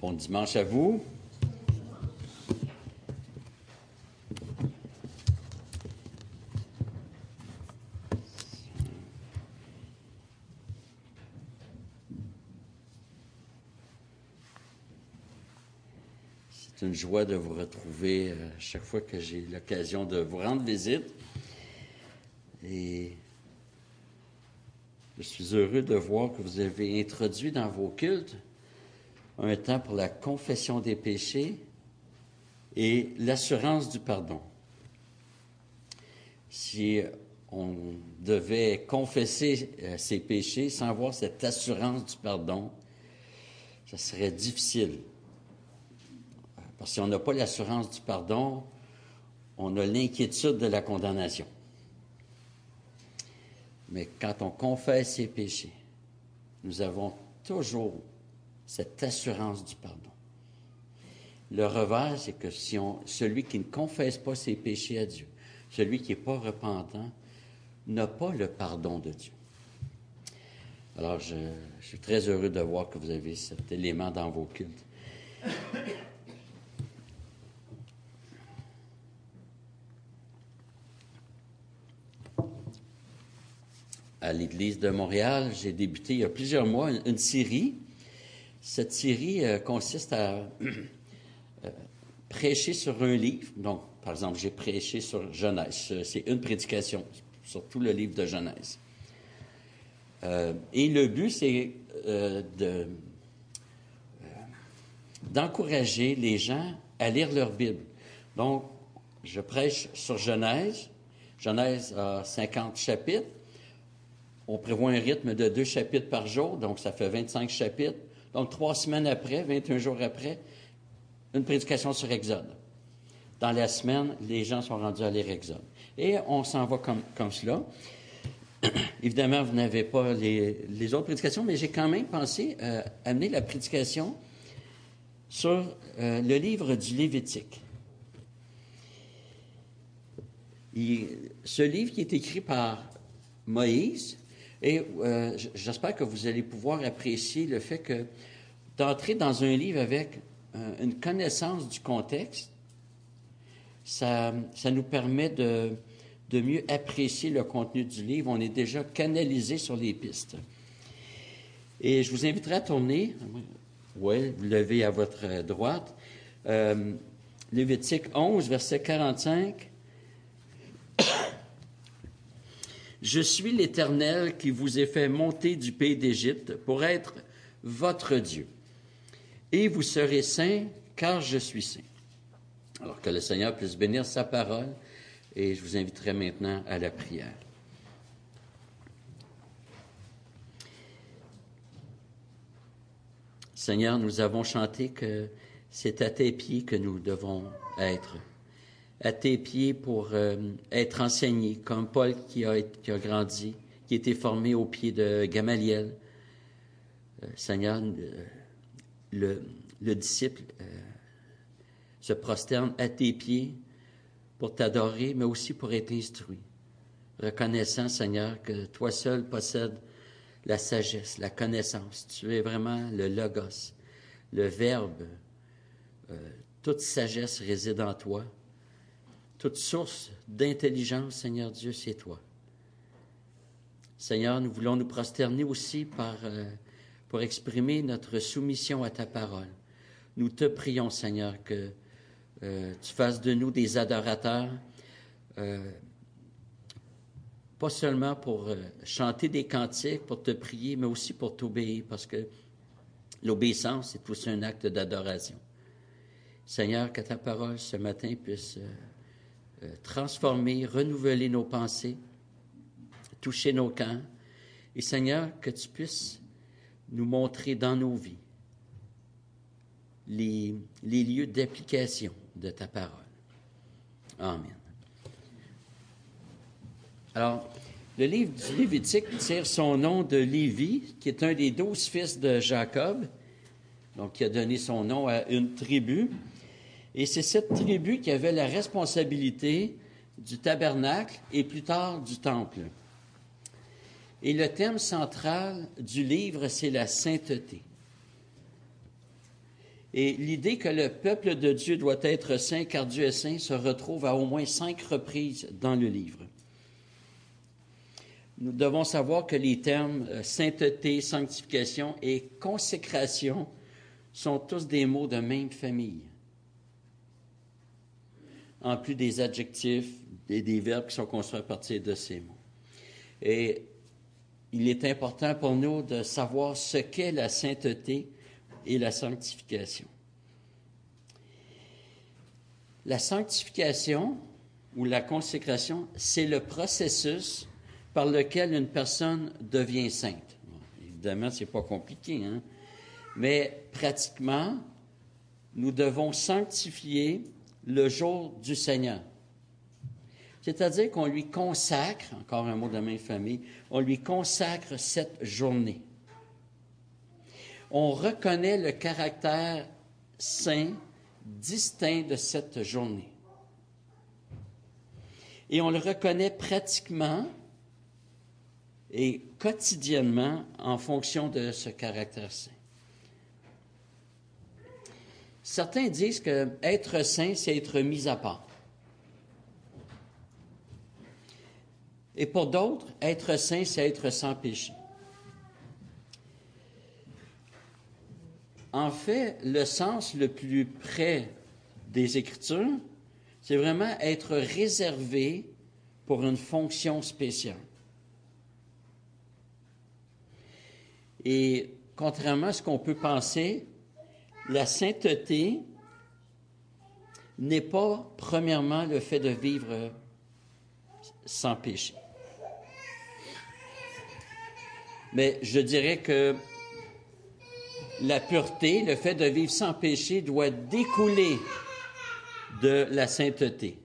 Bon dimanche à vous. C'est une joie de vous retrouver euh, chaque fois que j'ai l'occasion de vous rendre visite. Et je suis heureux de voir que vous avez introduit dans vos cultes un temps pour la confession des péchés et l'assurance du pardon. Si on devait confesser euh, ses péchés sans avoir cette assurance du pardon, ça serait difficile. Parce que si on n'a pas l'assurance du pardon, on a l'inquiétude de la condamnation. Mais quand on confesse ses péchés, nous avons toujours cette assurance du pardon. Le revers, c'est que si on, celui qui ne confesse pas ses péchés à Dieu, celui qui n'est pas repentant, n'a pas le pardon de Dieu. Alors, je, je, suis très heureux de voir que vous avez cet élément dans vos cultes. À l'Église de Montréal, j'ai débuté il y a plusieurs mois une, série. Cette série euh, consiste à euh, prêcher sur un livre. Donc, par exemple, j'ai prêché sur Genèse. C'est une prédication sur tout le livre de Genèse. Euh, et le but, c'est de, d'encourager les gens à lire leur Bible. Donc, je prêche sur Genèse. Genèse a 50 chapitres. On prévoit un rythme de deux chapitres par jour, donc ça fait 25 chapitres. Donc, trois semaines après, 21 jours après, une prédication sur Exode. Dans la semaine, les gens sont rendus à lire Exode. Et on s'en va comme, cela. Évidemment, vous n'avez pas les, autres prédications, mais j'ai quand même pensé euh, amener la prédication sur euh, le livre du Lévitique. Ce livre qui est écrit par Moïse, et euh, j'espère que vous allez pouvoir apprécier le fait que d'entrer dans un livre avec euh, une connaissance du contexte, ça, ça nous permet de, de mieux apprécier le contenu du livre. On est déjà canalisé sur les pistes. Et je vous inviterai à tourner. Oui, vous levez à votre droite. Euh, Lévitique 11, verset 45. Je suis l'Éternel qui vous ai fait monter du pays d'Égypte pour être votre Dieu. Et vous serez saints car je suis saint. Alors que le Seigneur puisse bénir sa parole et je vous inviterai maintenant à la prière. Seigneur, nous avons chanté que c'est à tes pieds que nous devons être à tes pieds pour euh, être enseigné, comme Paul qui a, grandi, qui a été formé au pied de Gamaliel. Euh, Seigneur, euh, le, le, disciple se prosterne à tes pieds pour t'adorer, mais aussi pour être instruit. Reconnaissant, Seigneur, que toi seul possèdes la sagesse, la connaissance. Tu es vraiment le logos, le verbe. toute sagesse réside en toi. Toute source d'intelligence, Seigneur Dieu, c'est toi. Seigneur, nous voulons nous prosterner aussi euh, pour exprimer notre soumission à ta parole. Nous te prions, Seigneur, que euh, tu fasses de nous des adorateurs, euh, pas seulement pour chanter des cantiques, pour te prier, mais aussi pour t'obéir, parce que l'obéissance est aussi un acte d'adoration. Seigneur, que ta parole ce matin puisse transformer, renouveler nos pensées, toucher nos cœurs. Et Seigneur, que tu puisses nous montrer dans nos vies les, les lieux d'application de ta parole. Amen. Alors, le livre du Lévitique tire son nom de Lévi, qui est un des douze fils de Jacob, donc qui a donné son nom à une tribu. Et c'est cette tribu qui avait la responsabilité du tabernacle et plus tard du temple. Et le thème central du livre, c'est la sainteté. Et l'idée que le peuple de Dieu doit être saint car Dieu est saint se retrouve à au moins cinq reprises dans le livre. Nous devons savoir que les termes euh, sainteté, sanctification et consécration sont tous des mots de même famille. En plus des adjectifs et des verbes qui sont construits à partir de ces mots. Et il est important pour nous de savoir ce qu'est la sainteté et la sanctification. La sanctification ou la consécration, c'est le processus par lequel une personne devient sainte. évidemment, ce n'est pas compliqué, hein? mais pratiquement, nous devons sanctifier le jour du Seigneur. C'est-à-dire qu'on lui consacre, encore un mot de la famille, on lui consacre cette journée. On reconnaît le caractère saint, distinct de cette journée. Et on le reconnaît pratiquement et quotidiennement en fonction de ce caractère saint. Certains disent que être saint, c'est être mis à part. Et pour d'autres, être saint, c'est être sans péché. En fait, le sens le plus près des Écritures, c'est vraiment être réservé pour une fonction spéciale. Et contrairement à ce qu'on peut penser, la sainteté n'est pas, premièrement, le fait de vivre sans péché. Mais je dirais que la pureté, le fait de vivre sans péché, doit découler de la sainteté.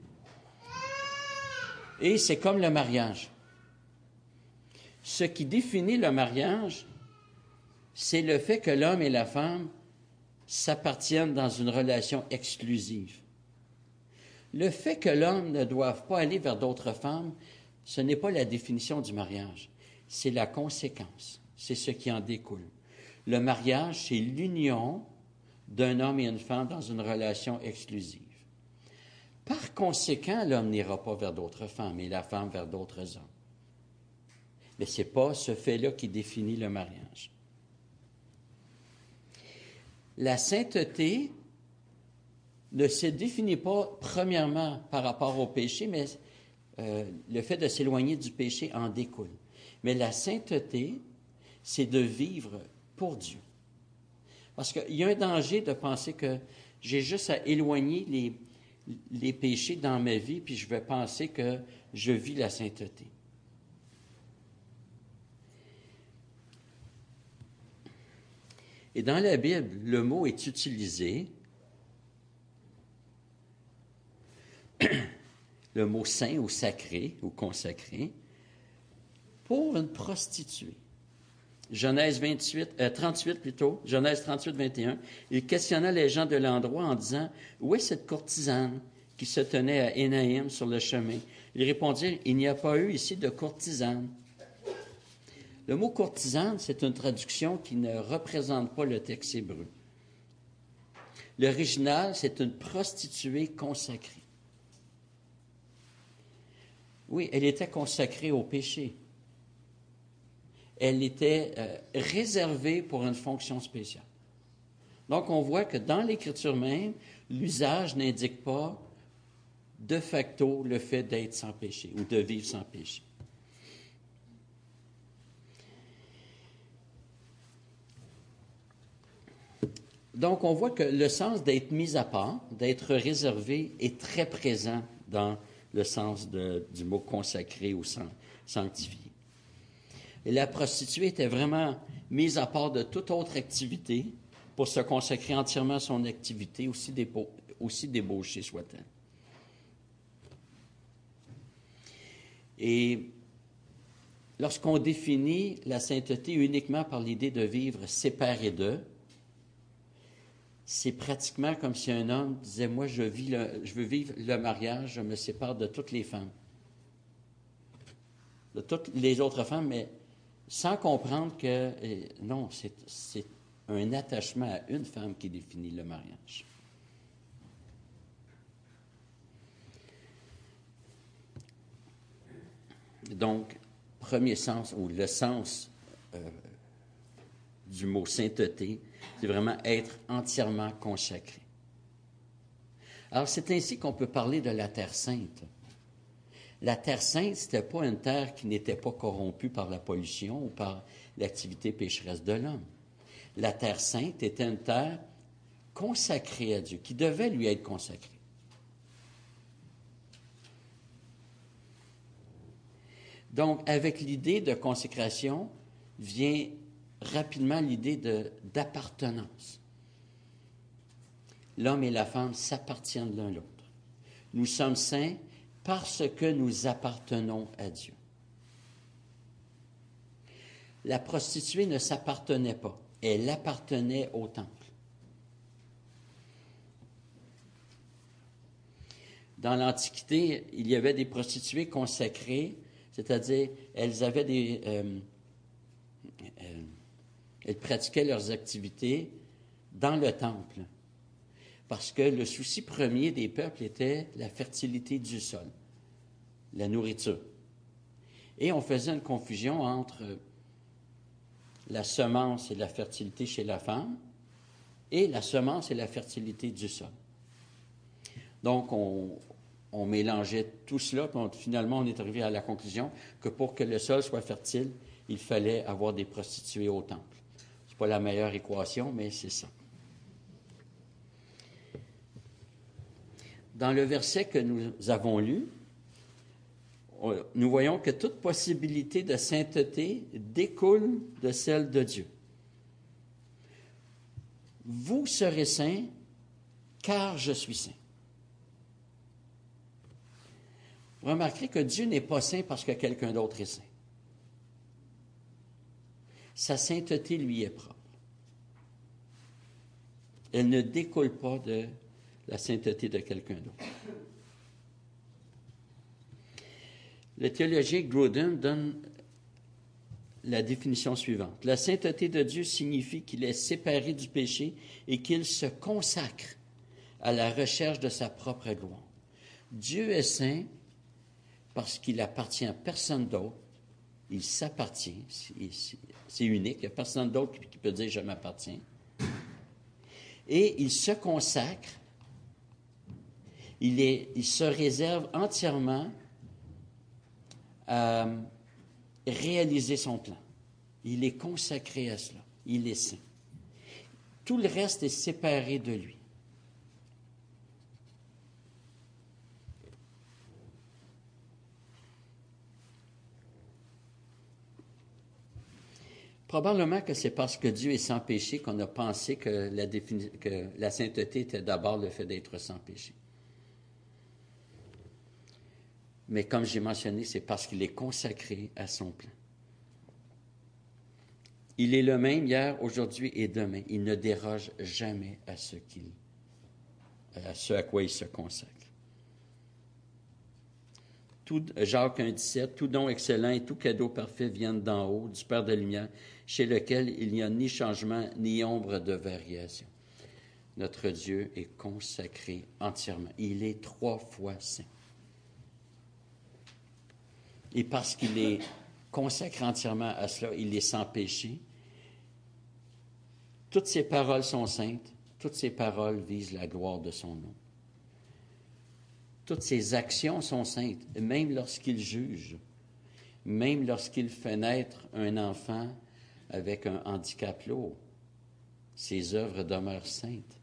Et c'est comme le mariage. Ce qui définit le mariage, c'est le fait que l'homme et la femme s'appartiennent dans une relation exclusive. Le fait que l'homme ne doive pas aller vers d'autres femmes, ce n'est pas la définition du mariage, c'est la conséquence, c'est ce qui en découle. Le mariage, c'est l'union d'un homme et une femme dans une relation exclusive. Par conséquent, l'homme n'ira pas vers d'autres femmes et la femme vers d'autres hommes. Mais ce n'est pas ce fait-là qui définit le mariage. La sainteté ne se définit pas premièrement par rapport au péché, mais euh, le fait de s'éloigner du péché en découle. Mais la sainteté, c'est de vivre pour Dieu. Parce qu'il y a un danger de penser que j'ai juste à éloigner les, les péchés dans ma vie, puis je vais penser que je vis la sainteté. Et dans la Bible, le mot est utilisé, le mot saint ou sacré ou consacré, pour une prostituée. Genèse 28, 38 euh, plutôt, Genèse 38, 21, il questionna les gens de l'endroit en disant, où est cette courtisane qui se tenait à Énaïm sur le chemin? Ils répondirent, il n'y a pas eu ici de courtisane. Le mot courtisane, c'est une traduction qui ne représente pas le texte hébreu. L'original, c'est une prostituée consacrée. Oui, elle était consacrée au péché elle était euh, réservée pour une fonction spéciale. Donc, on voit que dans l'Écriture même, l'usage n'indique pas de facto le fait d'être sans péché ou de vivre sans péché. Donc, on voit que le sens d'être mis à part, d'être réservé, est très présent dans le sens du mot consacré ou sanctifié. Et la prostituée était vraiment mise à part de toute autre activité pour se consacrer entièrement à son activité, aussi, débauchée soit-elle. Et lorsqu'on définit la sainteté uniquement par l'idée de vivre séparé d'eux, c'est pratiquement comme si un homme disait, moi, je, veux vivre le mariage, je me sépare de toutes les femmes. De toutes les autres femmes, mais sans comprendre que euh, non, un attachement à une femme qui définit le mariage. Donc, premier sens, ou le sens euh, du mot sainteté, c'est vraiment être entièrement consacré. Alors, c'est ainsi qu'on peut parler de la Terre sainte. La Terre sainte, ce n'était pas une terre qui n'était pas corrompue par la pollution ou par l'activité pécheresse de l'homme. La Terre sainte était une terre consacrée à Dieu, qui devait lui être consacrée. Donc, avec l'idée de consécration vient rapidement l'idée d'appartenance. L'homme et la femme s'appartiennent l'un l'autre. Nous sommes saints parce que nous appartenons à Dieu. La prostituée ne s'appartenait pas, elle appartenait au temple. Dans l'Antiquité, il y avait des prostituées consacrées, c'est-à-dire elles avaient des, euh, elles pratiquaient leurs activités dans le temple parce que le souci premier des peuples était la fertilité du sol, la nourriture. Et on faisait une confusion entre la semence et la fertilité chez la femme et la semence et la fertilité du sol. Donc, on, mélangeait tout cela, puis finalement, on est arrivé à la conclusion que pour que le sol soit fertile, il fallait avoir des prostituées au temple. Pas la meilleure équation, mais c'est ça. dans le verset que nous avons lu, nous voyons que toute possibilité de sainteté découle de celle de Dieu. Vous serez saints car je suis saint. Vous remarquerez que Dieu n'est pas saint parce que quelqu'un d'autre est saint. Sa sainteté lui est propre. Elle ne découle pas de la sainteté de quelqu'un d'autre. Le théologien Gruden donne la définition suivante. La sainteté de Dieu signifie qu'il est séparé du péché et qu'il se consacre à la recherche de sa propre gloire. Dieu est saint parce qu'il appartient à personne d'autre. Il s'appartient. C'est unique. Il n'y a personne d'autre qui peut dire je m'appartiens. Et il se consacre il, se réserve entièrement à réaliser son plan. Il est consacré à cela. Il est saint. Tout le reste est séparé de lui. Probablement que c'est parce que Dieu est sans péché qu'on a pensé que la, sainteté était d'abord le fait d'être sans péché. Mais comme j'ai mentionné, c'est parce qu'il est consacré à son plan. Il est le même hier, aujourd'hui et demain. Il ne déroge jamais à ce, qu'il, à, ce à quoi il se consacre. Tout, Jacques 1,17, tout don excellent et tout cadeau parfait viennent d'en haut, du Père de lumière, chez lequel il n'y a ni changement ni ombre de variation. Notre Dieu est consacré entièrement. Il est trois fois saint. Et parce qu'il est consacré entièrement à cela, il est sans péché. Toutes ses paroles sont saintes, toutes ses paroles visent la gloire de son nom. Toutes ses actions sont saintes, même lorsqu'il juge, même lorsqu'il fait naître un enfant avec un handicap lourd. Ses œuvres demeurent saintes.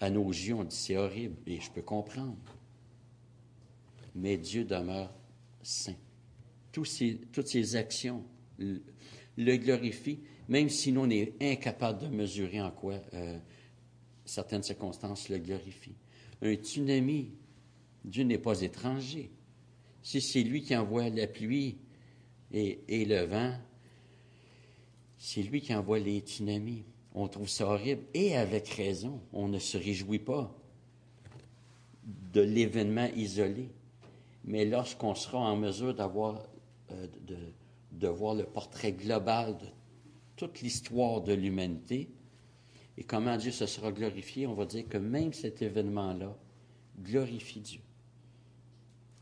À nos yeux, on dit c'est horrible, et je peux comprendre. Mais Dieu demeure saint. toutes ses actions le, glorifient, même si nous, on est incapable de mesurer en quoi euh, certaines circonstances le glorifient. Un tsunami, Dieu n'est pas étranger. Si c'est lui qui envoie la pluie et, le vent, c'est lui qui envoie les tsunamis. On trouve ça horrible et avec raison. On ne se réjouit pas de l'événement isolé. Mais lorsqu'on sera en mesure d'avoir, euh, de, voir le portrait global toute l'histoire de l'humanité et comment Dieu se sera glorifié, on va dire que même cet événement-là glorifie Dieu.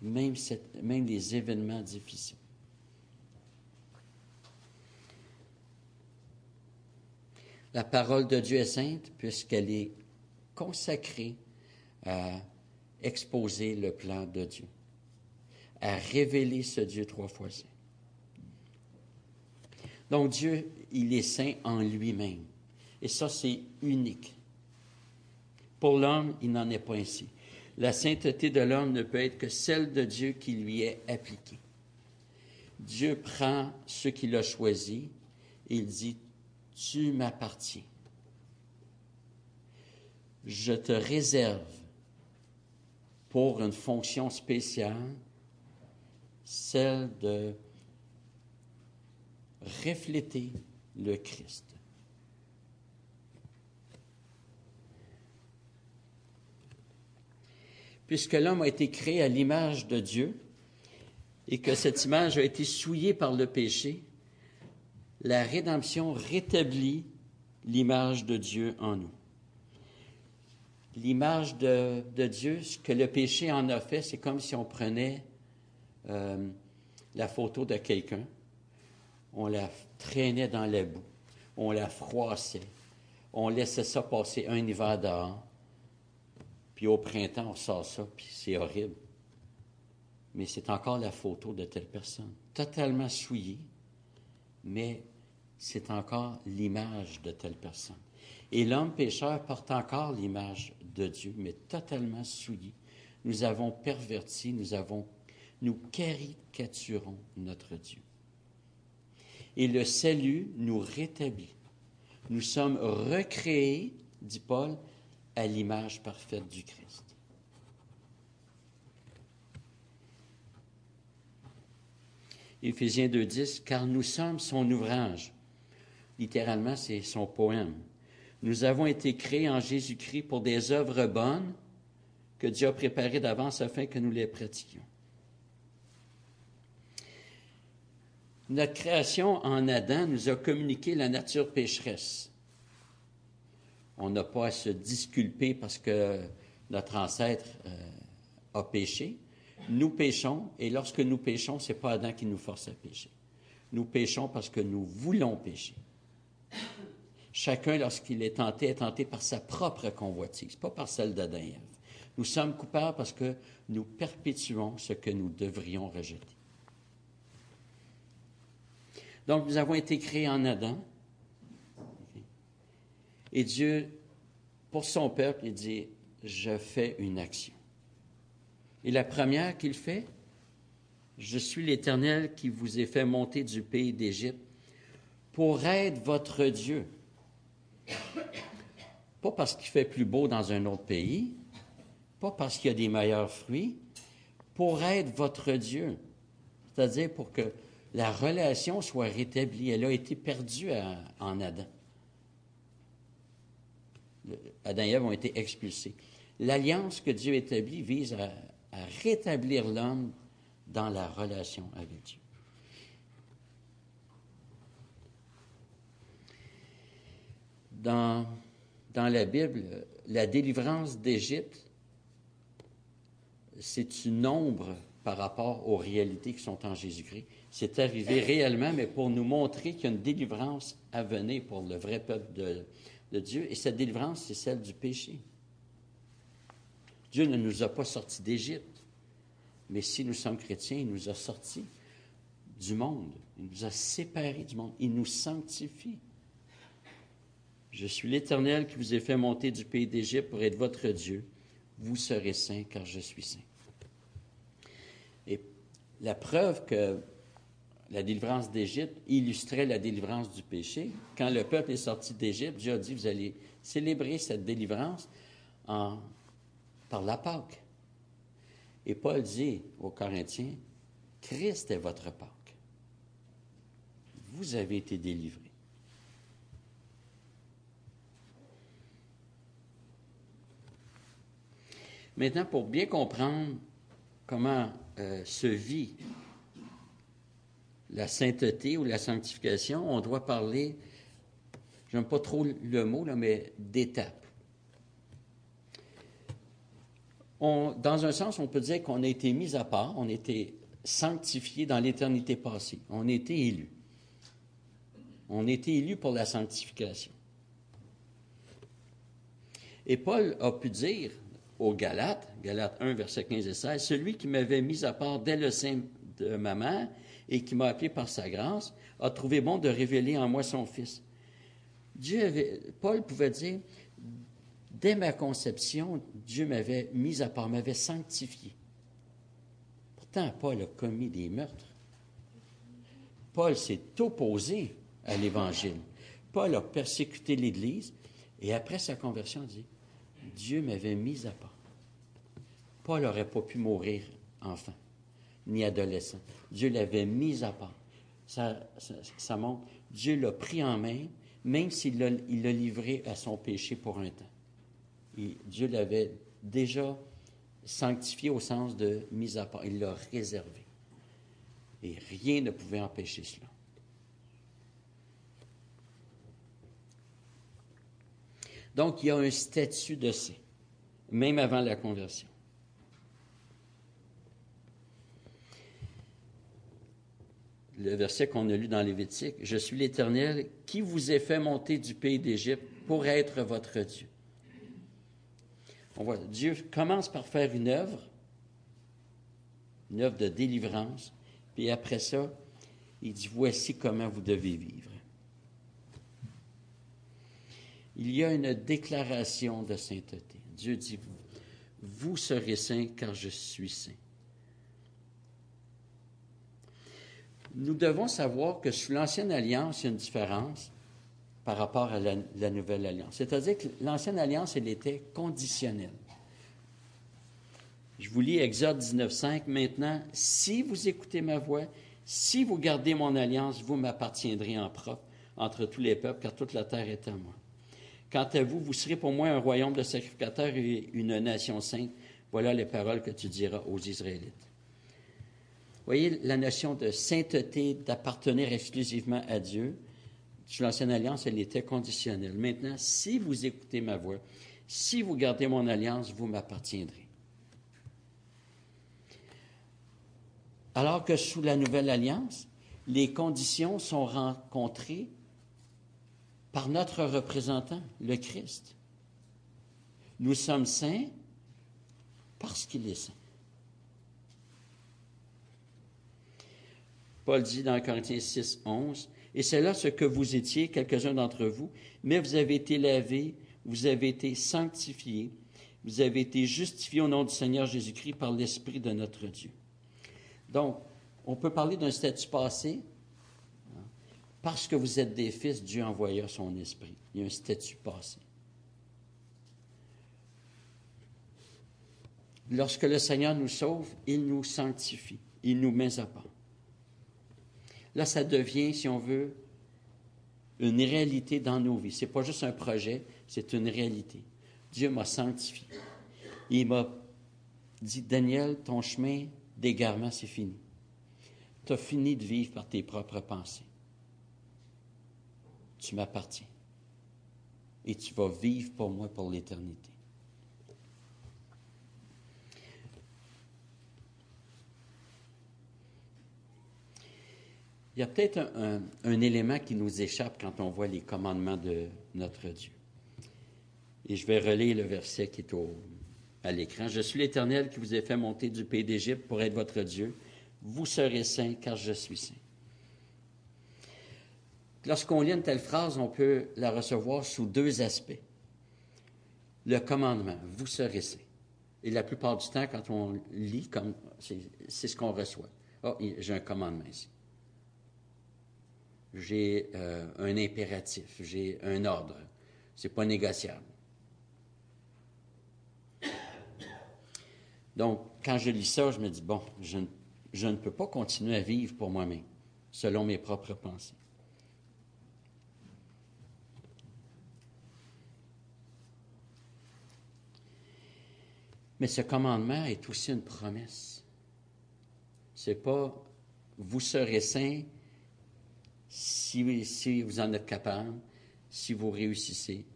Même, cette, même les événements difficiles. La parole de Dieu est sainte puisqu'elle est consacrée à exposer le plan de Dieu, à révéler ce Dieu trois fois saint. Donc Dieu, il est saint en lui-même. Et ça, c'est unique. Pour l'homme, il n'en est pas ainsi. La sainteté de l'homme ne peut être que celle de Dieu qui lui est appliquée. Dieu prend ce qu'il a choisi et il dit, tu m'appartiens. Je te réserve pour une fonction spéciale, celle de refléter le Christ. Puisque l'homme a été créé à l'image de Dieu et que cette image a été souillée par le péché, la rédemption rétablit l'image de Dieu en nous. L'image de, Dieu, ce que le péché en a fait, c'est comme si on prenait euh, la photo de quelqu'un, on la traînait dans la boue, on la froissait, on laissait ça passer un hiver dehors, puis au printemps, on sort ça, puis c'est horrible. Mais c'est encore la photo de telle personne, totalement souillée, mais c'est encore l'image de telle personne. Et l'homme pécheur porte encore l'image de Dieu, mais totalement souillé. Nous avons perverti, nous avons, nous caricaturons notre Dieu. Et le salut nous rétablit. Nous sommes recréés, dit Paul, à l'image parfaite du Christ. Éphésiens 2.10, car nous sommes son ouvrage. Littéralement, c'est son poème. Nous avons été créés en Jésus-Christ pour des œuvres bonnes que Dieu a préparées d'avance afin que nous les pratiquions. Notre création en Adam nous a communiqué la nature pécheresse. On n'a pas à se disculper parce que notre ancêtre euh, a péché. Nous péchons, et lorsque nous péchons, ce n'est pas Adam qui nous force à pécher. Nous péchons parce que nous voulons pécher. Chacun, lorsqu'il est tenté, est tenté par sa propre convoitise, pas par celle d'Adam et. Nous sommes coupables parce que nous perpétuons ce que nous devrions rejeter. Donc, nous avons été créés en Adam. Et Dieu, pour son peuple, il dit, je fais une action. Et la première qu'il fait, je suis l'Éternel qui vous ai fait monter du pays d'Égypte pour être votre Dieu. Pas parce qu'il fait plus beau dans un autre pays, pas parce qu'il y a des meilleurs fruits, pour être votre Dieu. C'est-à-dire pour que la relation soit rétablie. Elle a été perdue en Adam. Adam et Ève ont été expulsés. L'alliance que Dieu établit vise à, rétablir l'homme dans la relation avec Dieu. Dans, dans la Bible, la délivrance d'Égypte, c'est une ombre par rapport aux réalités qui sont en Jésus-Christ. C'est arrivé réellement, mais pour nous montrer qu'il y a une délivrance à venir pour le vrai peuple de, de Dieu. Et cette délivrance, c'est celle du péché. Dieu ne nous a pas sortis d'Égypte, mais si nous sommes chrétiens, il nous a sortis du monde. Il nous a séparés du monde. Il nous sanctifie. Je suis l'Éternel qui vous ai fait monter du pays d'Égypte pour être votre Dieu. Vous serez saints car je suis saint. Et la preuve que la délivrance d'Égypte illustrait la délivrance du péché. Quand le peuple est sorti d'Égypte, Dieu a dit, vous allez célébrer cette délivrance par la Pâque. Et Paul dit aux Corinthiens, Christ est votre Pâque. Vous avez été délivrés. Maintenant, pour bien comprendre comment euh, se vit la sainteté ou la sanctification, on doit parler j'aime pas trop le mot, mais d'étape. dans un sens, on peut dire qu'on a été mis à part, on a été sanctifié dans l'éternité passée. On a été élu. On a été élu pour la sanctification. Et Paul a pu dire aux Galates, Galates 1, verset 15 et 16, Celui qui m'avait mis à part dès le sein de ma mère et qui m'a appelé par sa grâce, a trouvé bon de révéler en moi son Fils. Dieu avait, Paul pouvait dire, dès ma conception, Dieu m'avait mis à part, m'avait sanctifié. Pourtant, Paul a commis des meurtres. Paul s'est opposé à l'Évangile. Paul a persécuté l'Église et après sa conversion, dit, Dieu m'avait mis à part. Paul n'aurait pas pu mourir enfant, ni adolescent. Dieu l'avait mis à part. Ça, montre, Dieu l'a pris en main, même s'il l'a livré à son péché pour un temps. Dieu l'avait déjà sanctifié au sens de mis à part. Il l'a réservé. Et rien ne pouvait empêcher cela. Donc, il y a un statut de saint, même avant la conversion. Le verset qu'on a lu dans Lévitique, Je suis l'Éternel qui vous ai fait monter du pays d'Égypte pour être votre Dieu. On voit, Dieu commence par faire une œuvre, une œuvre de délivrance, puis après ça, il dit, voici comment vous devez vivre il y a une déclaration de sainteté. Dieu dit, vous serez saints car je suis saint. Nous devons savoir que sous l'Ancienne Alliance, il y a une différence par rapport à la, Nouvelle Alliance. C'est-à-dire que l'Ancienne Alliance, elle était conditionnelle. Je vous lis Exode 19.5. Maintenant, si vous écoutez ma voix, si vous gardez mon alliance, vous m'appartiendrez en propre entre tous les peuples, car toute la terre est à moi. Quant à vous, vous serez pour moi un royaume de sacrificateurs et une nation sainte. Voilà les paroles que tu diras aux Israélites. Voyez la notion de sainteté, d'appartenir exclusivement à Dieu. Sous l'Ancienne Alliance, elle était conditionnelle. Maintenant, si vous écoutez ma voix, si vous gardez mon alliance, vous m'appartiendrez. Alors que sous la Nouvelle Alliance, les conditions sont rencontrées par notre représentant, le Christ. Nous sommes saints parce qu'il est saint. Paul dit dans Corinthiens 6, 11, Et c'est là ce que vous étiez, quelques-uns d'entre vous, mais vous avez été lavés, vous avez été sanctifiés, vous avez été justifiés au nom du Seigneur Jésus-Christ par l'Esprit de notre Dieu. Donc, on peut parler d'un statut passé, parce que vous êtes des fils, Dieu envoya son esprit. Il y a un statut passé. Lorsque le Seigneur nous sauve, il nous sanctifie, il nous met à part. Là, ça devient, si on veut, une réalité dans nos vies. Ce n'est pas juste un projet, c'est une réalité. Dieu m'a sanctifié. Il m'a dit, Daniel, ton chemin d'égarement, c'est fini. Tu as fini de vivre par tes propres pensées tu m'appartiens. Et tu vas vivre pour moi pour l'éternité. Il y a peut-être un, élément qui nous échappe quand on voit les commandements de notre Dieu. Et je vais relire le verset qui est au, à l'écran. Je suis l'Éternel qui vous ai fait monter du pays d'Égypte pour être votre Dieu. Vous serez saints car je suis saint. Lorsqu'on lit une telle phrase, on peut la recevoir sous deux aspects. Le commandement, vous serez saint. Et la plupart du temps, quand on lit, c'est ce qu'on reçoit. Oh, j'ai un commandement ici. J'ai euh, un impératif, j'ai un ordre. C'est pas négociable. Donc, quand je lis ça, je me dis, bon, je ne peux pas continuer à vivre pour moi-même, selon mes propres pensées. Mais ce commandement est aussi une promesse. C'est pas vous serez saints si, vous en êtes capable, si vous réussissez.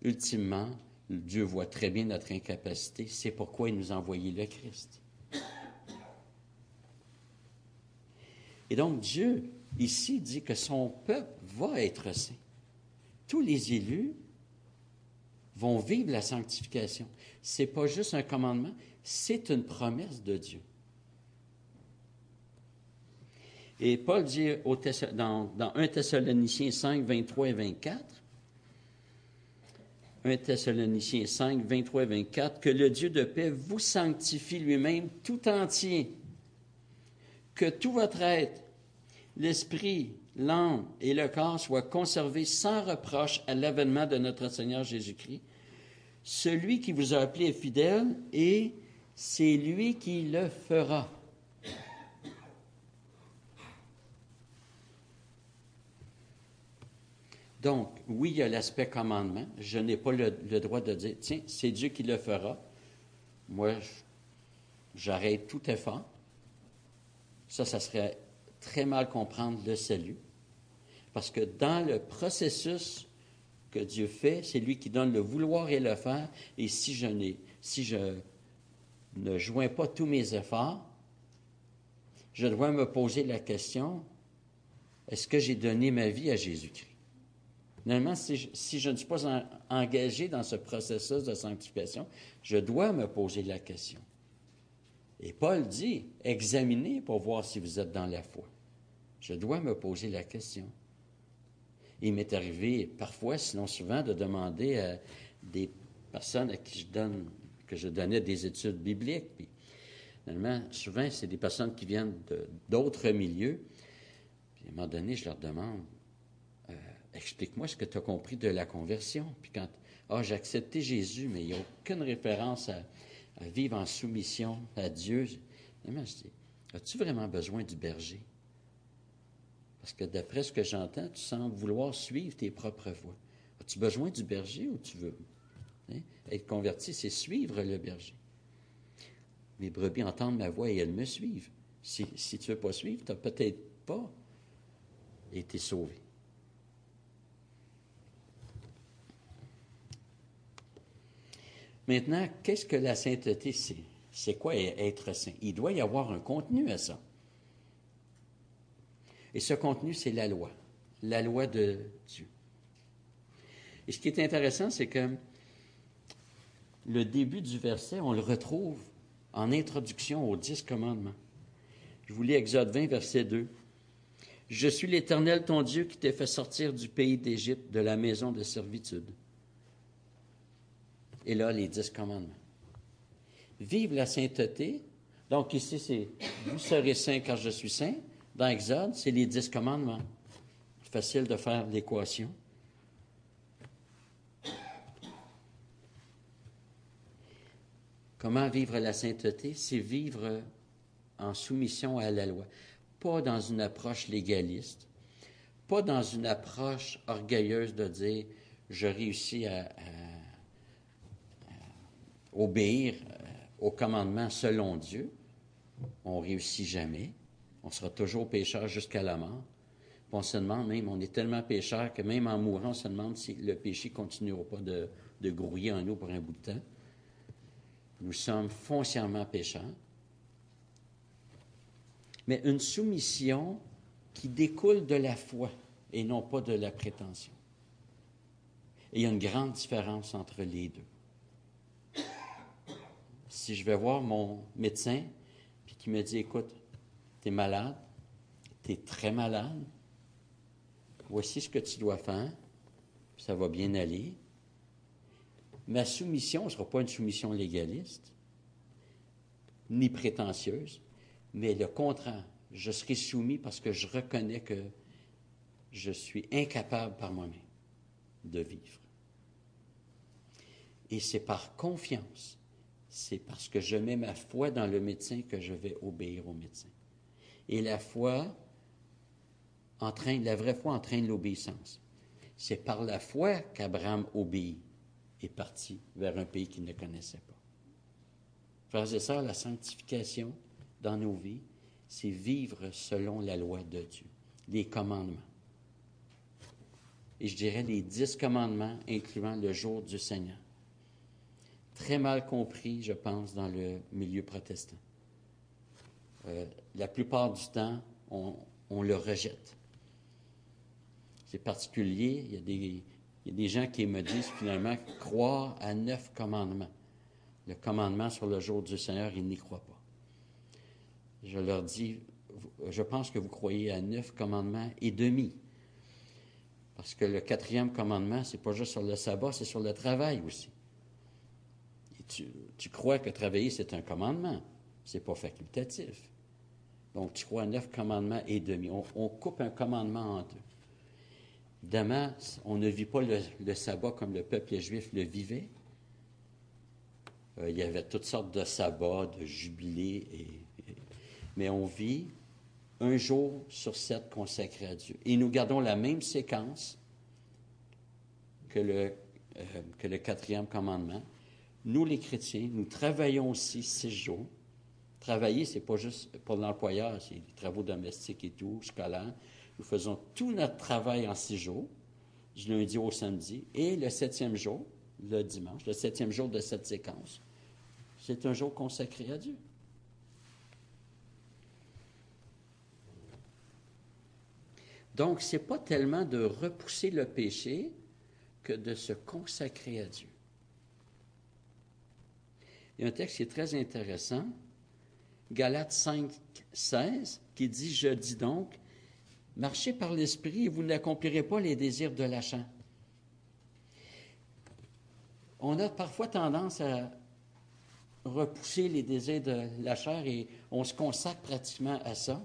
Ultimement, Dieu voit très bien notre incapacité. C'est pourquoi il nous a envoyé le Christ. Et donc Dieu, ici, dit que son peuple va être saint. Tous les élus vont vivre la sanctification. Ce n'est pas juste un commandement, c'est une promesse de Dieu. Et Paul dit dans, dans 1 Thessaloniciens 5, 23 et 24, 1 Thessaloniciens 5, 23 et 24, que le Dieu de paix vous sanctifie lui-même tout entier, que tout votre être, l'esprit, l'âme et le corps soient conservés sans reproche à l'avènement de notre Seigneur Jésus-Christ. Celui qui vous a appelé est fidèle et c'est lui qui le fera. Donc, oui, il y a l'aspect commandement. Je n'ai pas le, droit de dire, tiens, c'est Dieu qui le fera. Moi, j'arrête tout effort. Ça, ça serait très mal comprendre le salut. Parce que dans le processus que Dieu fait, c'est lui qui donne le vouloir et le faire. Et si je, si je ne joins pas tous mes efforts, je dois me poser la question, est-ce que j'ai donné ma vie à Jésus-Christ? Finalement, si je, ne suis pas engagé dans ce processus de sanctification, je dois me poser la question. Et Paul dit, examinez pour voir si vous êtes dans la foi. Je dois me poser la question. Il m'est arrivé parfois, sinon souvent, de demander à des personnes à qui je donne, que je donnais des études bibliques. Puis, finalement, souvent, c'est des personnes qui viennent d'autres milieux. Puis, à un moment donné, je leur demande, explique-moi ce que tu as compris de la conversion. Puis quand, ah, j'ai accepté Jésus, mais il n'y a aucune référence à, vivre en soumission à Dieu. je dis, as-tu vraiment besoin du berger? Parce que d'après ce que j'entends, tu sembles vouloir suivre tes propres voies. As-tu besoin du berger ou tu veux? Hein? Être converti, c'est suivre le berger. Mes brebis entendent ma voix et elles me suivent. Si, si tu ne veux pas suivre, tu n'as peut-être pas été sauvé. Maintenant, qu'est-ce que la sainteté, c'est? C'est quoi être saint? Il doit y avoir un contenu à ça. Et ce contenu, c'est la loi, la loi de Dieu. Et ce qui est intéressant, c'est que le début du verset, on le retrouve en introduction aux dix commandements. Je vous lis Exode 20, verset 2. Je suis l'Éternel, ton Dieu, qui t'ai fait sortir du pays d'Égypte, de la maison de servitude. Et là, les dix commandements. Vive la sainteté. Donc ici, c'est vous serez saint car je suis saint. Dans Exode, c'est les dix commandements. Facile de faire l'équation. Comment vivre la sainteté? C'est vivre en soumission à la loi. Pas dans une approche légaliste, pas dans une approche orgueilleuse de dire je réussis à obéir euh, au commandement selon Dieu, on réussit jamais. On sera toujours pécheur jusqu'à la mort. on se demande même, on est tellement pécheur que même en mourant, on se demande si le péché continuera pas de, de grouiller en nous pour un bout de temps. Nous sommes foncièrement pécheurs. Mais une soumission qui découle de la foi et non pas de la prétention. Et il y a une grande différence entre les deux si je vais voir mon médecin, puis qui me dit, écoute, tu es malade, tu es très malade, voici ce que tu dois faire, ça va bien aller. Ma soumission ne sera pas une soumission légaliste, ni prétentieuse, mais le contraire. Je serai soumis parce que je reconnais que je suis incapable par moi-même de vivre. Et c'est par confiance c'est parce que je mets ma foi dans le médecin que je vais obéir au médecin. Et la foi entraîne, la vraie foi entraîne l'obéissance. C'est par la foi qu'Abraham obéit et parti vers un pays qu'il ne connaissait pas. Frères et sœurs, la sanctification dans nos vies, c'est vivre selon la loi de Dieu, les commandements. et je dirais les dix commandements, incluant le jour du Seigneur. Très mal compris, je pense, dans le milieu protestant. Euh, la plupart du temps, on, le rejette. C'est particulier, il y, a des, il y a des gens qui me disent finalement croire à neuf commandements. Le commandement sur le jour du Seigneur, ils n'y croient pas. Je leur dis, je pense que vous croyez à neuf commandements et demi. Parce que le quatrième commandement, c'est pas juste sur le sabbat, c'est sur le travail aussi. Tu, crois que travailler, c'est un commandement. C'est pas facultatif. Donc, tu crois neuf commandements et demi. On, coupe un commandement en deux. Évidemment, on ne vit pas le, sabbat comme le peuple juif le vivait. Euh, il y avait toutes sortes de sabbats, de jubilés, mais on vit un jour sur sept consacré à Dieu. Et nous gardons la même séquence que le, euh, que le quatrième commandement. Nous, les chrétiens, nous travaillons aussi six jours. Travailler, c'est pas juste pour l'employeur, c'est les travaux domestiques et tout, scolaires. Nous faisons tout notre travail en six jours, du lundi au samedi, et le septième jour, le dimanche, le septième jour de cette séquence, c'est un jour consacré à Dieu. Donc, ce n'est pas tellement de repousser le péché que de se consacrer à Dieu. Il y a un texte qui est très intéressant, Galates 5, 16, qui dit, Je dis donc, marchez par l'Esprit et vous n'accomplirez pas les désirs de la chair. On a parfois tendance à repousser les désirs de la chair et on se consacre pratiquement à ça.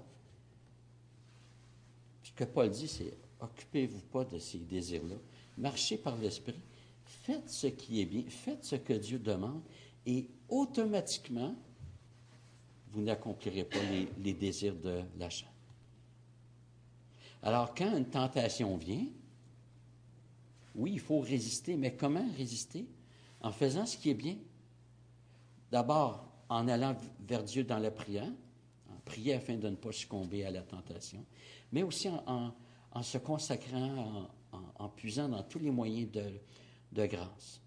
Ce que Paul dit, c'est occupez-vous pas de ces désirs-là. Marchez par l'Esprit. Faites ce qui est bien. Faites ce que Dieu demande. Et automatiquement, vous n'accomplirez pas les, désirs de la chair. Alors, quand une tentation vient, oui, il faut résister, mais comment résister? En faisant ce qui est bien. D'abord, en allant vers Dieu dans la prière, en prier afin de ne pas succomber à la tentation, mais aussi en, se consacrant, en, puisant dans tous les moyens de grâce.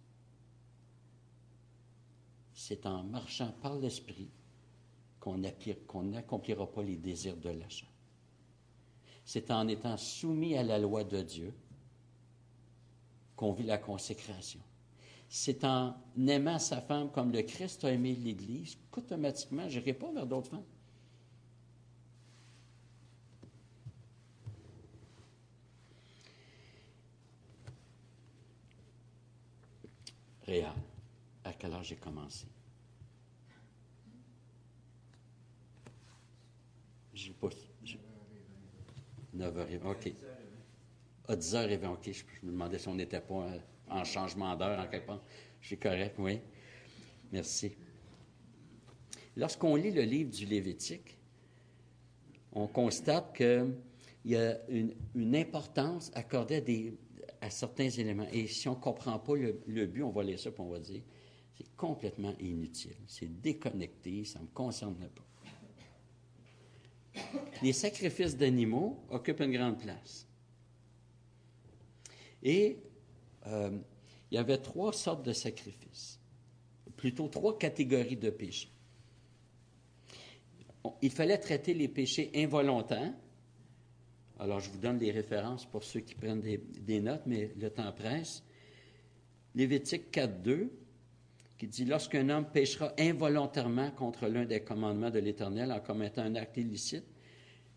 C'est en marchant par l'Esprit qu'on n'accomplira pas les désirs de l'achat. C'est en étant soumis à la loi de Dieu qu'on vit la consécration. C'est en aimant sa femme comme le Christ a aimé l'Église qu'automatiquement, je n'irai pas vers d'autres femmes. Réal, à quel âge j'ai commencé? Je pas. 9h20, OK. À 10h20, OK. Je, je, me demandais si on n'était pas en changement d'heure, en quelque part. Je suis correct, oui. Merci. Lorsqu'on lit le livre du Lévitique, on constate qu'il y a une, importance accordée à, certains éléments. Et si on ne comprend pas le, le, but, on va lire ça et on va dire c'est complètement inutile. C'est déconnecté, ça ne me concerne pas les sacrifices d'animaux occupent une grande place. Et euh, il y avait trois sortes de sacrifices, plutôt trois catégories de péchés. Il fallait traiter les péchés involontaires. Alors, je vous donne des références pour ceux qui prennent des, des notes, mais le temps presse. Lévitique 4.2, qui dit Lorsqu'un homme péchera involontairement contre l'un des commandements de l'Éternel en commettant un acte illicite,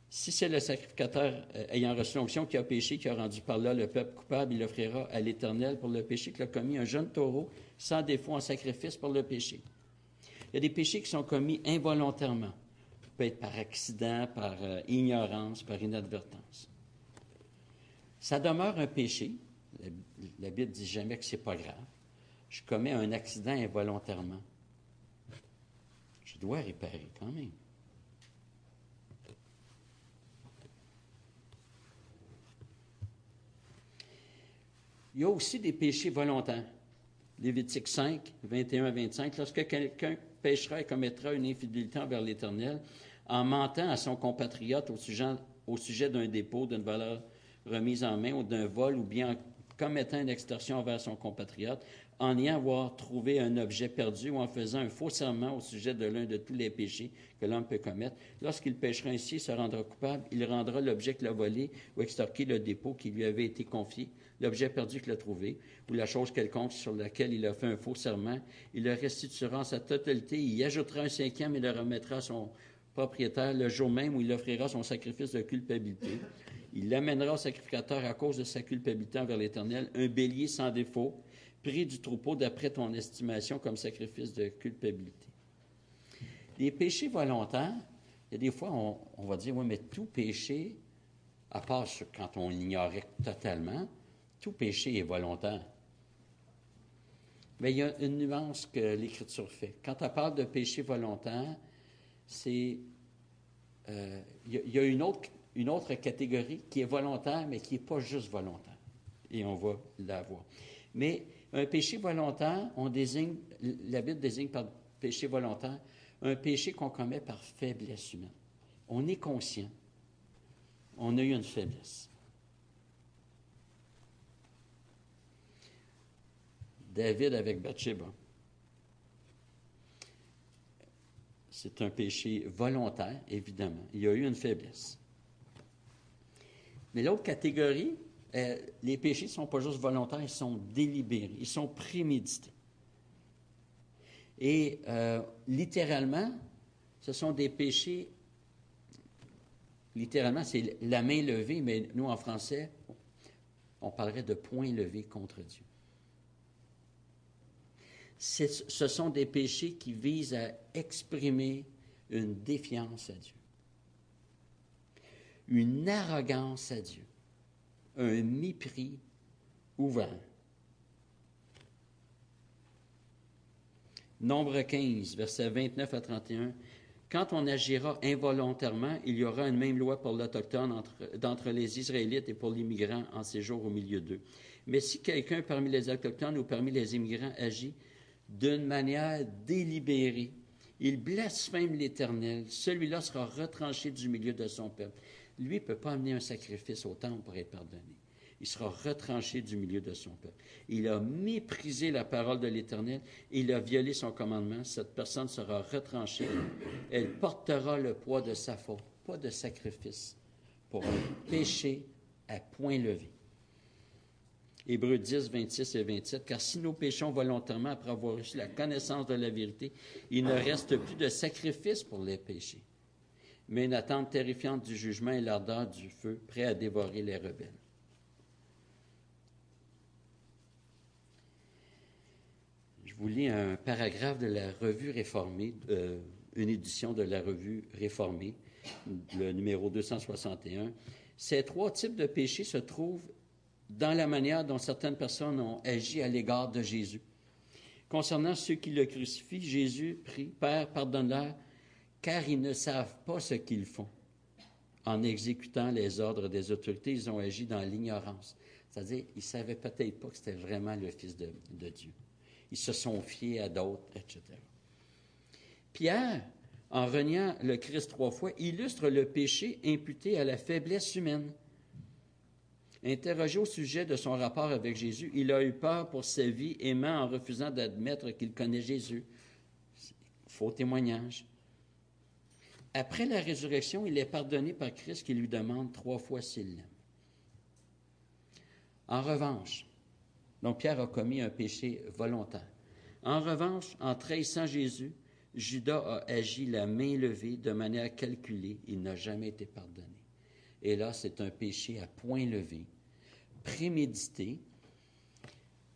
si c'est le sacrificateur euh, ayant reçu l'onction qui a péché, qui a rendu par là le peuple coupable, il offrira à l'Éternel pour le péché qu'il a commis un jeune taureau sans défaut en sacrifice pour le péché. Il y a des péchés qui sont commis involontairement. Ça peut être par accident, par euh, ignorance, par inadvertance. Ça demeure un péché. La, la Bible dit jamais que c'est pas grave je commets un accident involontairement. Je dois réparer quand même. Il y a aussi des péchés volontaires. Lévitique 5, 21 à 25. Lorsque quelqu'un péchera et commettra une infidélité envers l'Éternel, en mentant à son compatriote au sujet, au sujet d'un dépôt d'une valeur remise en main ou d'un vol ou bien en commettant une extorsion envers son compatriote, en ayant avoir trouvé un objet perdu ou en faisant un faux serment au sujet de l'un de tous les péchés que l'homme peut commettre. Lorsqu'il péchera ainsi, se rendra coupable, il rendra l'objet qu'il a volé ou extorqué le dépôt qui lui avait été confié, l'objet perdu qu'il a trouvé, ou la chose quelconque sur laquelle il a fait un faux serment. Il le restituera en sa totalité, il y ajoutera un cinquième et le remettra à son propriétaire le jour même où il offrira son sacrifice de culpabilité. Il l'amènera au sacrificateur à cause de sa culpabilité envers l'Éternel, un bélier sans défaut, pris du troupeau d'après ton estimation comme sacrifice de culpabilité. Les péchés volontaires, il y a des fois, on, va dire, oui, mais tout péché, à part quand on l'ignorait totalement, tout péché est volontaire. Mais il y a une nuance que l'Écriture fait. Quand on parle de péché volontaire, c'est. Euh, il y, a une autre, une autre catégorie qui est volontaire, mais qui n'est pas juste volontaire. Et on va la voir. Mais un péché volontaire, on désigne, la Bible désigne par péché volontaire un péché qu'on commet par faiblesse humaine. On est conscient. On a eu une faiblesse. David avec Bathsheba. C'est un péché volontaire, évidemment. Il y a eu une faiblesse. Mais l'autre catégorie, euh, les péchés ne sont pas juste volontaires, ils sont délibérés, ils sont prémédités. Et euh, littéralement, ce sont des péchés, littéralement, c'est la main levée, mais nous, en français, on parlerait de point levé contre Dieu. Ce sont des péchés qui visent à exprimer une défiance à Dieu, une arrogance à Dieu un mépris ouvert. Nombre 15, versets 29 à 31. Quand on agira involontairement, il y aura une même loi pour l'Autochtone d'entre les Israélites et pour l'immigrant en séjour au milieu d'eux. Mais si quelqu'un parmi les Autochtones ou parmi les immigrants agit d'une manière délibérée, il blasphème l'Éternel, celui-là sera retranché du milieu de son peuple lui ne peut pas amener un sacrifice au temple pour être pardonné. Il sera retranché du milieu de son peuple. Il a méprisé la parole de l'Éternel il a violé son commandement. Cette personne sera retranchée. Elle portera le poids de sa faute, pas de sacrifice, pour un péché à point levé. Hébreux 10, 26 et 27. Car si nous péchons volontairement après avoir reçu la connaissance de la vérité, il ne reste plus de sacrifice pour les péchés mais une attente terrifiante du jugement et l'ardeur du feu, prêt à dévorer les rebelles. Je vous lis un paragraphe de la revue réformée, euh, une édition de la revue réformée, le numéro 261. Ces trois types de péchés se trouvent dans la manière dont certaines personnes ont agi à l'égard de Jésus. Concernant ceux qui le crucifient, Jésus prie, Père, pardonne-leur, car ils ne savent pas ce qu'ils font. En exécutant les ordres des autorités, ils ont agi dans l'ignorance. C'est-à-dire, ils ne savaient peut-être pas que c'était vraiment le Fils de, Dieu. Ils se sont fiés à d'autres, etc. Pierre, en reniant le Christ trois fois, illustre le péché imputé à la faiblesse humaine. Interrogé au sujet de son rapport avec Jésus, il a eu peur pour sa vie, aimant en refusant d'admettre qu'il connaît Jésus. Faux témoignage. Après la résurrection, il est pardonné par Christ qui lui demande trois fois s'il l'aime. En revanche, donc Pierre a commis un péché volontaire. En revanche, en trahissant Jésus, Judas a agi la main levée de manière calculée. Il n'a jamais été pardonné. Et là, c'est un péché à point levé, prémédité.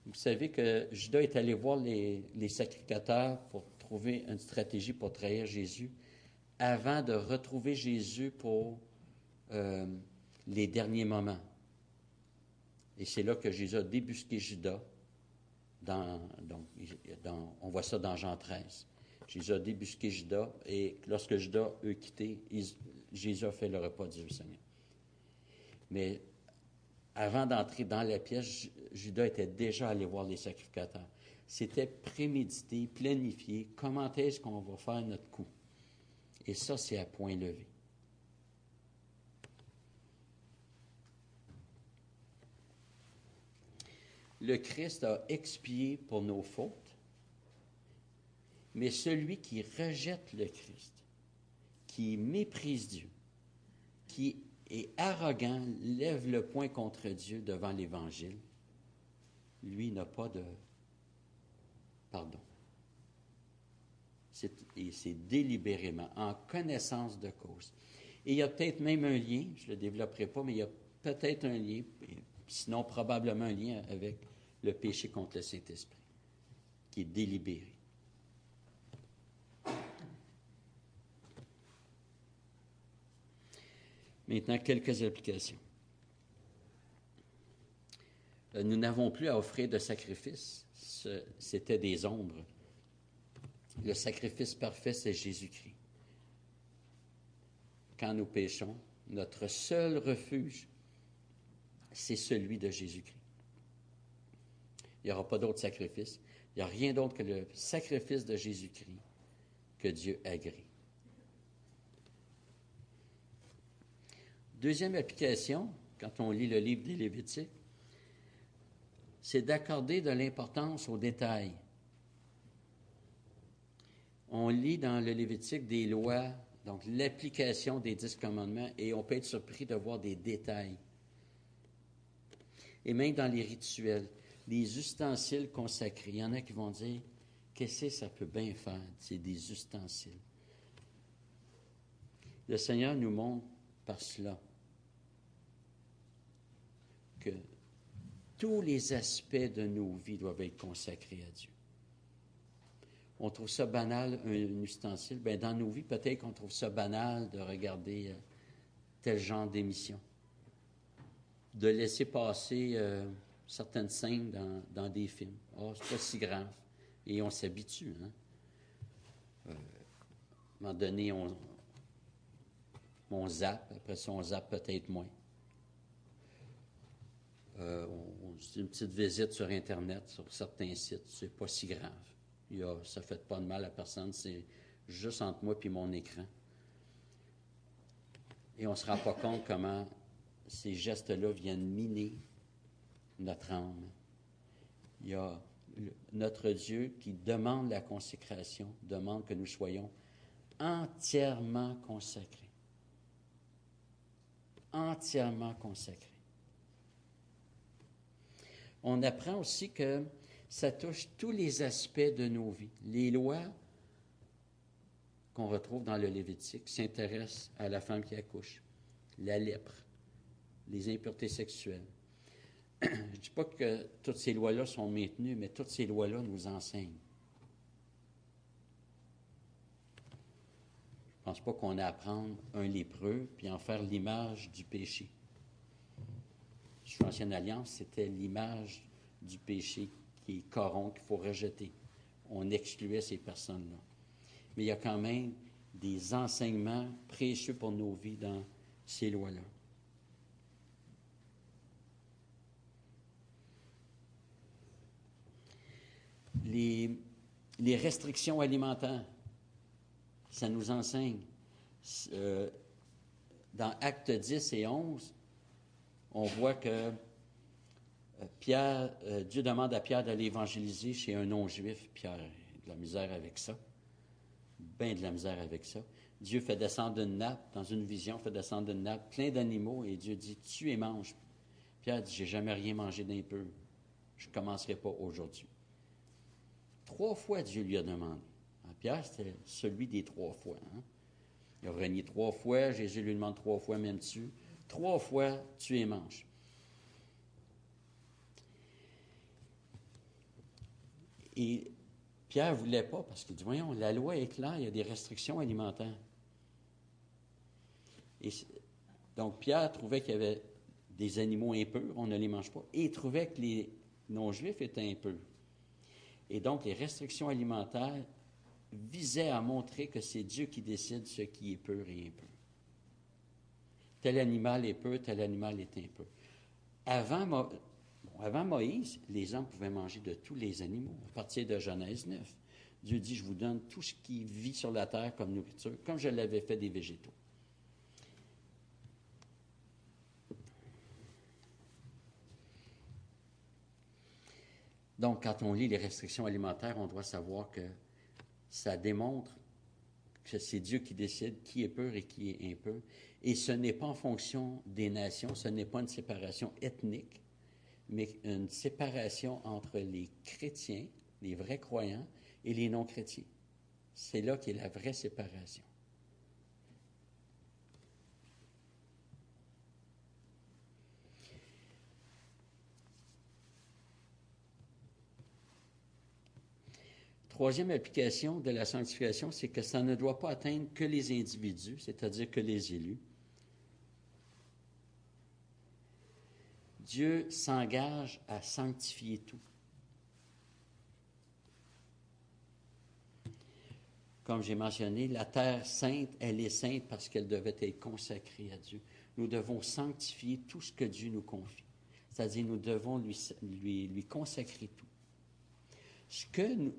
Vous savez que Judas est allé voir les, les sacrificateurs pour trouver une stratégie pour trahir Jésus avant de retrouver Jésus pour euh, les derniers moments. Et c'est là que Jésus a débusqué Judas. Dans, on voit ça dans Jean 13. Jésus a débusqué Judas et lorsque Judas eut quitté, Jésus a fait le repas du Seigneur. Mais avant d'entrer dans la pièce, Judas était déjà allé voir les sacrificateurs. C'était prémédité, planifié. Comment est-ce qu'on va faire notre coup? Et ça, c'est à point levé. le Christ a expié pour nos fautes, mais celui qui rejette le Christ, qui méprise Dieu, qui est arrogant, lève le poing contre Dieu devant l'Évangile, lui n'a pas de pardon. Et c'est délibérément, en connaissance de cause. Et il y a peut-être même un lien, je ne le développerai pas, mais il y a peut-être un lien, sinon probablement un lien avec le péché contre le Saint-Esprit, qui est délibéré. Maintenant, quelques applications. Euh, nous n'avons plus à offrir de sacrifices. C'était des ombres. Le sacrifice parfait, c'est Jésus-Christ. Quand nous péchons, notre seul refuge, c'est celui de Jésus-Christ. Il n'y aura pas d'autre sacrifice. Il n'y a rien d'autre que le sacrifice de Jésus-Christ que Dieu agrée. Deuxième application, quand on lit le livre des Lévitiques, c'est d'accorder de l'importance aux détails. On lit dans le Lévitique des lois, donc l'application des dix commandements, et on peut être surpris de voir des détails. Et même dans les rituels, les ustensiles consacrés, il y en a qui vont dire, qu'est-ce que ça peut bien faire? C'est des ustensiles? Le Seigneur nous montre par cela que tous les aspects de nos vies doivent être consacrés à Dieu. On trouve ça banal, un, ustensile. Bien, dans nos vies, peut-être qu'on trouve ça banal de regarder euh, tel genre d'émission. De laisser passer euh, certaines scènes dans, des films. Oh, c'est pas si grave. Et on s'habitue. Hein? Euh, à un moment donné, on, on zappe. Après ça, on zappe peut-être moins. Une petite visite sur Internet, sur certains sites, c'est pas si grave. Ça fait pas de mal à personne, c'est juste entre moi et mon écran. Et on ne se rend pas compte comment ces gestes-là viennent miner notre âme. Il y a notre Dieu qui demande la consécration, demande que nous soyons entièrement consacrés. Entièrement consacrés on apprend aussi que ça touche tous les aspects de nos vies. Les lois qu'on retrouve dans le Lévitique s'intéressent à la femme qui accouche, la lèpre, les impuretés sexuelles. Je ne dis pas que toutes ces lois-là sont maintenues, mais toutes ces lois-là nous enseignent. Je ne pense pas qu'on a à prendre un lépreux puis en faire l'image du péché sous l'Ancienne Alliance, c'était l'image du péché qui corrompt, qu'il faut rejeter. On excluait ces personnes-là. Mais il y a quand même des enseignements précieux pour nos vies dans ces lois-là. Les, restrictions alimentaires, ça nous enseigne. Euh, dans Actes 10 et 11, on voit que Pierre, euh, Dieu demande à Pierre d'aller évangéliser chez un non-juif. Pierre a de la misère avec ça. Bien de la misère avec ça. Dieu fait descendre une nappe, dans une vision, fait descendre une nappe, plein d'animaux, et Dieu dit, tu et mange. Pierre dit, j'ai jamais rien mangé d'un peu. Je ne commencerai pas aujourd'hui. Trois fois, Dieu lui a demandé. Ah, Pierre, c'était celui des trois fois. Hein. Il a renié trois fois, Jésus lui demande trois fois, même tu Trois fois, tu es manche. Et Pierre ne voulait pas parce qu'il dit Voyons, la loi est claire, il y a des restrictions alimentaires. Et donc, Pierre trouvait qu'il y avait des animaux impurs, on ne les mange pas, et il trouvait que les non-juifs étaient impurs. Et donc, les restrictions alimentaires visaient à montrer que c'est Dieu qui décide ce qui est pur et impur. Tel animal est peu, tel animal est peu. Avant, avant Moïse, les hommes pouvaient manger de tous les animaux, à partir de Genèse 9. Dieu dit, je vous donne tout ce qui vit sur la terre comme nourriture, comme je l'avais fait des végétaux. Donc, quand on lit les restrictions alimentaires, on doit savoir que ça démontre que c'est Dieu qui décide qui est pur et qui est impur. Et ce n'est pas en fonction des nations, ce n'est pas une séparation ethnique, mais une séparation entre les chrétiens, les vrais croyants, et les non-chrétiens. C'est là qu'est la vraie séparation. Troisième application de la sanctification, c'est que ça ne doit pas atteindre que les individus, c'est-à-dire que les élus. Dieu s'engage à sanctifier tout. Comme j'ai mentionné, la terre sainte, elle est sainte parce qu'elle devait être consacrée à Dieu. Nous devons sanctifier tout ce que Dieu nous confie. C'est-à-dire, nous devons lui, consacrer tout. Ce que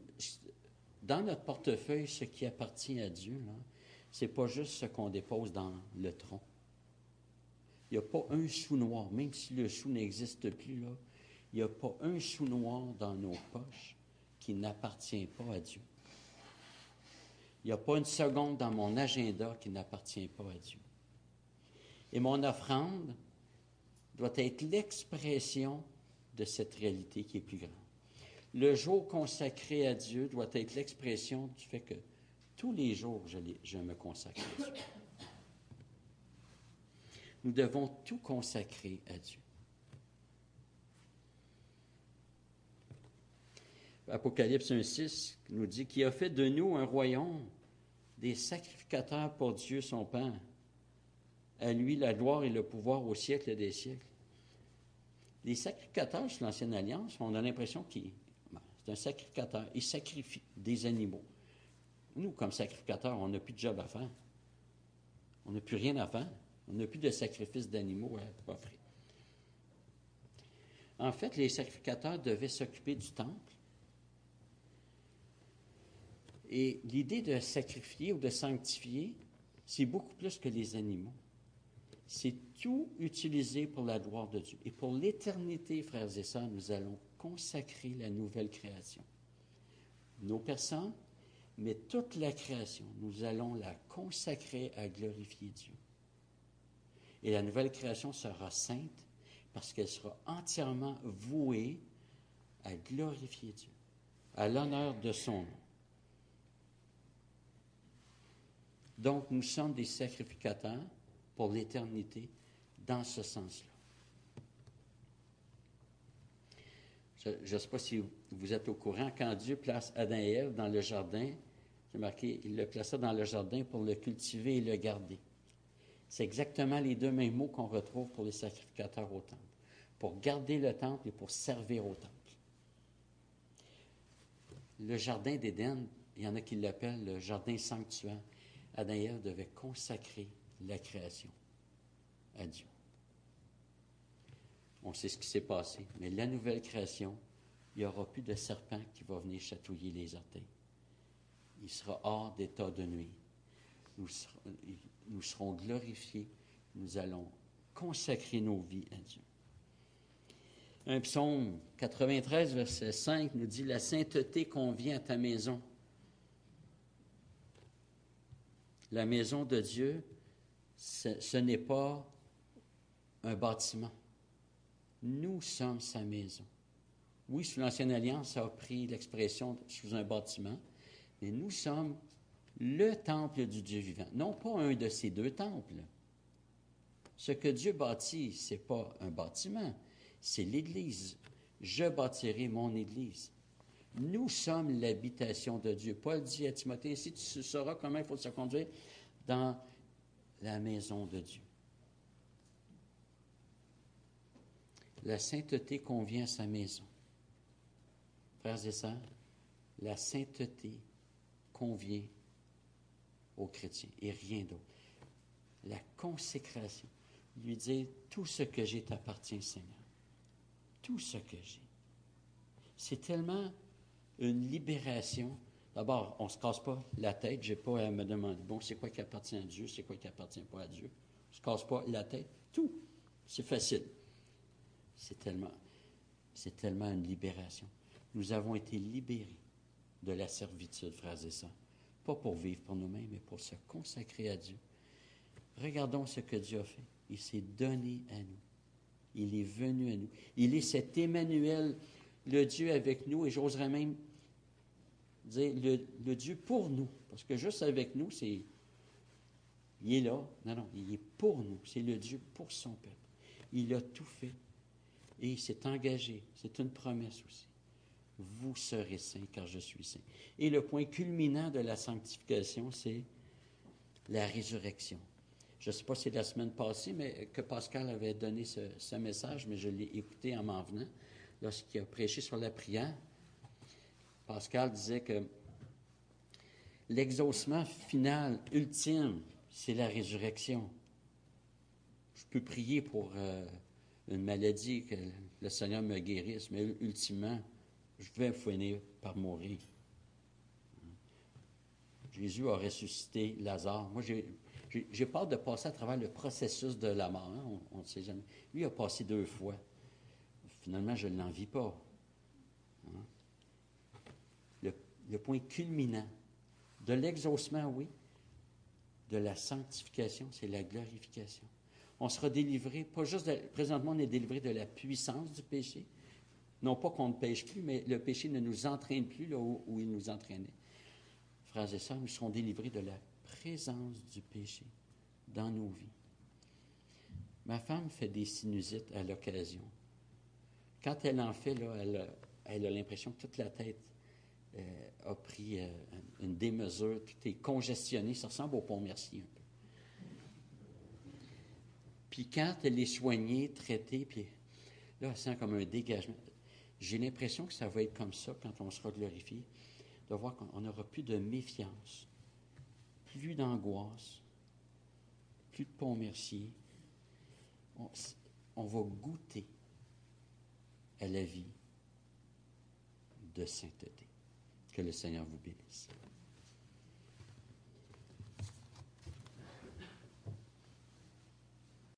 dans notre portefeuille, ce qui appartient à Dieu, ce n'est pas juste ce qu'on dépose dans le tronc. Il n'y a pas un sou noir, même si le sou n'existe plus, là, il n'y a pas un sou noir dans nos poches qui n'appartient pas à Dieu. Il n'y a pas une seconde dans mon agenda qui n'appartient pas à Dieu. Et mon offrande doit être l'expression de cette réalité qui est plus grande. Le jour consacré à Dieu doit être l'expression du fait que tous les jours, je, je me consacre à Dieu. Nous devons tout consacrer à Dieu. Apocalypse 1.6 nous dit qu'il a fait de nous un royaume, des sacrificateurs pour Dieu son Père. À lui la gloire et le pouvoir au siècle des siècles. Les sacrificateurs sur l'Ancienne Alliance, on a l'impression qu'ils c'est un sacrificateur. Il sacrifie des animaux. Nous, comme sacrificateurs, on n'a plus de job à faire. On n'a plus rien à faire. On n'a plus de sacrifice d'animaux à offrir. En fait, les sacrificateurs devaient s'occuper du temple. Et l'idée de sacrifier ou de sanctifier, c'est beaucoup plus que les animaux. C'est tout utilisé pour la gloire de Dieu. Et pour l'éternité, frères et sœurs, nous allons consacrer la nouvelle création. Nos personnes, mais toute la création, nous allons la consacrer à glorifier Dieu. Et la nouvelle création sera sainte parce qu'elle sera entièrement vouée à glorifier Dieu, à l'honneur de son nom. Donc, nous sommes des sacrificateurs pour l'éternité dans ce sens-là. Je ne sais pas si vous êtes au courant, quand Dieu place Adam et Ève dans le jardin, marqué, il le plaça dans le jardin pour le cultiver et le garder. C'est exactement les deux mêmes mots qu'on retrouve pour les sacrificateurs au temple. Pour garder le temple et pour servir au temple. Le jardin d'Éden, il y en a qui l'appellent le jardin sanctuaire. Adam et Ève devaient consacrer la création à Dieu. On sait ce qui s'est passé. Mais la nouvelle création, il n'y aura plus de serpent qui va venir chatouiller les orteils. Il sera hors d'état de nuit. Nous serons glorifiés. Nous allons consacrer nos vies à Dieu. Un psaume 93, verset 5 nous dit La sainteté convient à ta maison. La maison de Dieu, ce, n'est pas un bâtiment. Nous sommes sa maison. Oui, sous l'Ancienne Alliance, ça a pris l'expression sous un bâtiment, mais nous sommes le temple du Dieu vivant, non pas un de ces deux temples. Ce que Dieu bâtit, ce n'est pas un bâtiment, c'est l'Église. Je bâtirai mon Église. Nous sommes l'habitation de Dieu. Paul dit à Timothée, si tu sauras comment il faut se conduire dans la maison de Dieu. La sainteté convient à sa maison. Frères et sœurs, la sainteté convient aux chrétiens et rien d'autre. La consécration, lui dire tout ce que j'ai t'appartient, Seigneur. Tout ce que j'ai. C'est tellement une libération. D'abord, on ne se casse pas la tête. Je n'ai pas à me demander, bon, c'est quoi qui appartient à Dieu, c'est quoi qui appartient pas à Dieu. On ne se casse pas la tête. Tout. C'est facile. C'est tellement, c'est tellement une libération. Nous avons été libérés de la servitude, frères et sœurs. Pas pour vivre pour nous-mêmes, mais pour se consacrer à Dieu. Regardons ce que Dieu a fait. Il s'est donné à nous. Il est venu à nous. Il est cet Emmanuel, le Dieu avec nous, et j'oserais même dire le, Dieu pour nous. Parce que juste avec nous, c'est. Il est là. Non, non, il est pour nous. C'est le Dieu pour son peuple. Il a tout fait. Et il s'est engagé. C'est une promesse aussi. Vous serez saints car je suis saint. Et le point culminant de la sanctification, c'est la résurrection. Je ne sais pas si c'est la semaine passée, mais que Pascal avait donné ce, message, mais je l'ai écouté en m'en venant, lorsqu'il a prêché sur la prière. Pascal disait que l'exaucement final, ultime, c'est la résurrection. Je peux prier pour euh, une maladie, que le Seigneur me guérisse, mais ultimement, je vais finir par mourir. Jésus a ressuscité Lazare. Moi, j'ai peur de passer à travers le processus de la mort. Hein? On ne sait jamais. Lui a passé deux fois. Finalement, je ne l'envie pas. Hein? Le, point culminant de l'exaucement, oui, de la sanctification, c'est la glorification. On sera délivré, pas juste, de, présentement, on est délivré de la puissance du péché. Non pas qu'on ne pêche plus, mais le péché ne nous entraîne plus là où, il nous entraînait. Frères et sœurs, nous serons délivrés de la présence du péché dans nos vies. Ma femme fait des sinusites à l'occasion. Quand elle en fait, là, elle, elle a l'impression que toute la tête euh, a pris euh, une démesure, tout est congestionné, ça ressemble au pont Mercier un peu. Puis quand elle est soignée, traitée, puis là, elle sent comme un dégagement. J'ai l'impression que ça va être comme ça quand on sera glorifié, de voir qu'on n'aura plus de méfiance, plus d'angoisse, plus de pont Mercier. On, on va goûter à la vie de sainteté. Que le Seigneur vous bénisse.